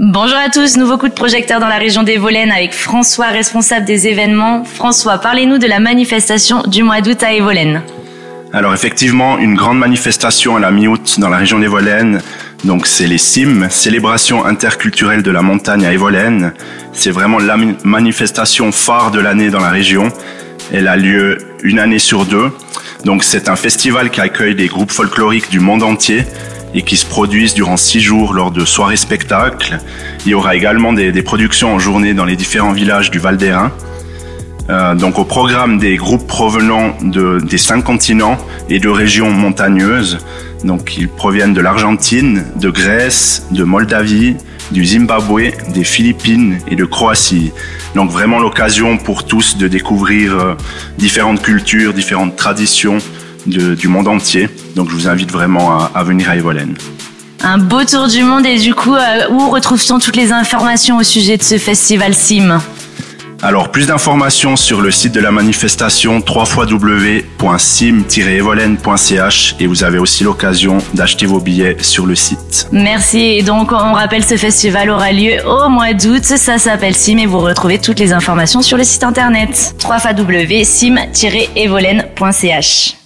Bonjour à tous, nouveau coup de projecteur dans la région des Volaines avec François, responsable des événements. François, parlez-nous de la manifestation du mois d'août à Evolène. Alors effectivement, une grande manifestation à la mi-août dans la région des Volaines. Donc c'est les CIM, Célébration interculturelle de la montagne à Evolène. C'est vraiment la manifestation phare de l'année dans la région. Elle a lieu une année sur deux. Donc c'est un festival qui accueille des groupes folkloriques du monde entier et qui se produisent durant six jours lors de soirées spectacles. Il y aura également des, productions en journée dans les différents villages du Val d'Airain. Euh, donc au programme des groupes provenant de, des cinq continents et de régions montagneuses. Donc ils proviennent de l'Argentine, de Grèce, de Moldavie, du Zimbabwe, des Philippines et de Croatie. Donc vraiment l'occasion pour tous de découvrir euh, différentes cultures, différentes traditions, du monde entier. Donc je vous invite vraiment à, venir à Evolène. Un beau tour du monde et du coup, euh, où retrouve-t-on toutes les informations au sujet de ce festival SIM? Alors, plus d'informations sur le site de la manifestation www.sim-evolène.ch et vous avez aussi l'occasion d'acheter vos billets sur le site. Merci. Et donc, on rappelle, ce festival aura lieu au mois d'août. Ça s'appelle SIM et vous retrouvez toutes les informations sur le site internet www.sim-evolène.ch.